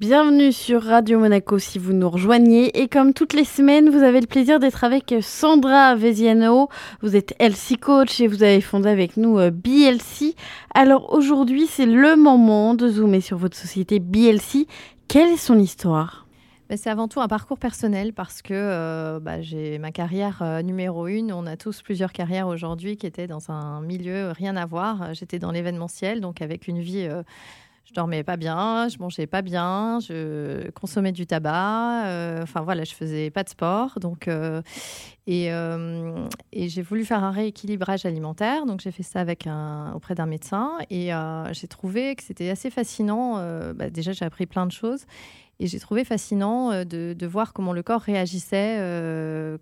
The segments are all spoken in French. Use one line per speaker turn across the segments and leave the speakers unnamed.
Bienvenue sur Radio Monaco si vous nous rejoignez. Et comme toutes les semaines, vous avez le plaisir d'être avec Sandra Veziano. Vous êtes LC Coach et vous avez fondé avec nous euh, BLC. Alors aujourd'hui, c'est le moment de zoomer sur votre société BLC. Quelle est son histoire?
Bah, c'est avant tout un parcours personnel parce que euh, bah, j'ai ma carrière euh, numéro une. On a tous plusieurs carrières aujourd'hui qui étaient dans un milieu rien à voir. J'étais dans l'événementiel, donc avec une vie je dormais pas bien, je mangeais pas bien, je consommais du tabac. Euh, enfin voilà, je faisais pas de sport. Donc euh, et, euh, et j'ai voulu faire un rééquilibrage alimentaire. Donc j'ai fait ça auprès d'un médecin et j'ai trouvé que c'était assez fascinant. Bah, déjà j'ai appris plein de choses. Et j'ai trouvé fascinant de, voir comment le corps réagissait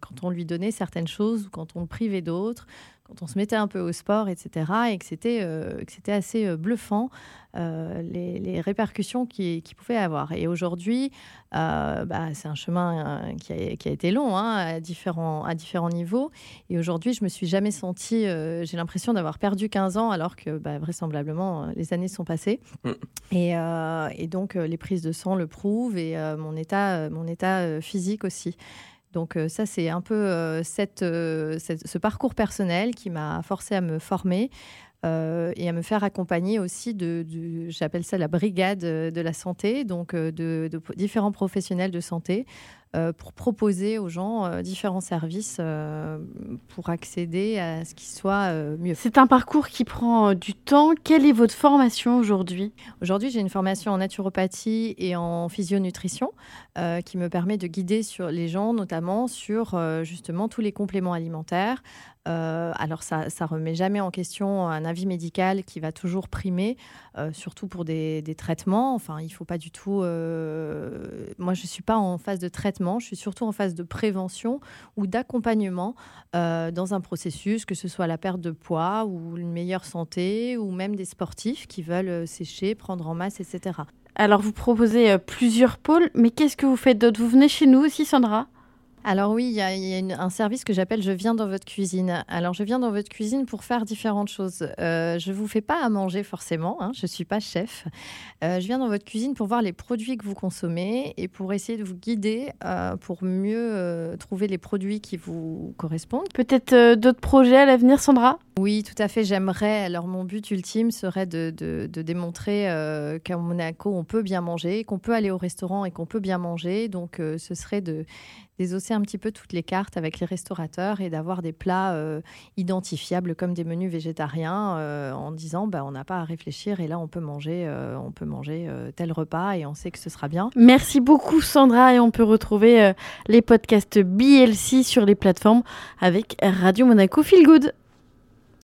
quand on lui donnait certaines choses ou quand on le privait d'autres, quand on se mettait un peu au sport, etc. Et que c'était euh, assez euh, bluffant euh, les, répercussions qu'il qui pouvait avoir. Et aujourd'hui, bah, c'est un chemin qui a, qui, a, été long hein, à, différents, à différents niveaux. Et aujourd'hui, je me suis jamais sentie, j'ai l'impression d'avoir perdu 15 ans alors que bah, vraisemblablement les années sont passées. Mm. Et, et, donc les prises de sang le prouvent et mon, état, mon état physique aussi. Donc euh, ça, c'est un peu euh, euh, ce parcours personnel qui m'a forcé à me former et à me faire accompagner aussi de, j'appelle ça la brigade de la santé, donc de, différents professionnels de santé pour proposer aux gens euh, différents services euh, pour accéder à ce qui soit mieux.
C'est un parcours qui prend du temps. Quelle est votre formation aujourd'hui?
Aujourd'hui, j'ai une formation en naturopathie et en physionutrition qui me permet de guider sur les gens, notamment sur justement tous les compléments alimentaires, alors ça ne remet jamais en question un avis médical qui va toujours primer, surtout pour des, des, traitements. Enfin, il ne faut pas du tout... moi, je ne suis pas en phase de traitement je suis surtout en phase de prévention ou d'accompagnement euh, dans un processus, que ce soit la perte de poids ou une meilleure santé, ou même des sportifs qui veulent euh, sécher, prendre en masse, etc.
Alors, vous proposez euh, plusieurs pôles, mais qu'est-ce que vous faites d'autre? Vous venez chez nous aussi, Sandra?
Alors oui, il y a, un service que j'appelle Je viens dans votre cuisine. Alors je viens dans votre cuisine pour faire différentes choses. Euh, je ne vous fais pas à manger forcément, hein, je ne suis pas chef. Euh, je viens dans votre cuisine pour voir les produits que vous consommez et pour essayer de vous guider euh, pour mieux trouver les produits qui vous correspondent.
Peut-être d'autres projets à l'avenir, Sandra?
Oui, tout à fait, j'aimerais. Alors mon but ultime serait de, de démontrer qu'à Monaco, on peut bien manger, qu'on peut aller au restaurant et qu'on peut bien manger. Donc ce serait de désosser un petit peu toutes les cartes avec les restaurateurs et d'avoir des plats euh, identifiables comme des menus végétariens euh, en disant bah, on n'a pas à réfléchir et là on peut manger, euh, on peut manger tel repas et on sait que ce sera bien.
Merci beaucoup Sandra et on peut retrouver les podcasts BLC sur les plateformes avec Radio Monaco Feel Good.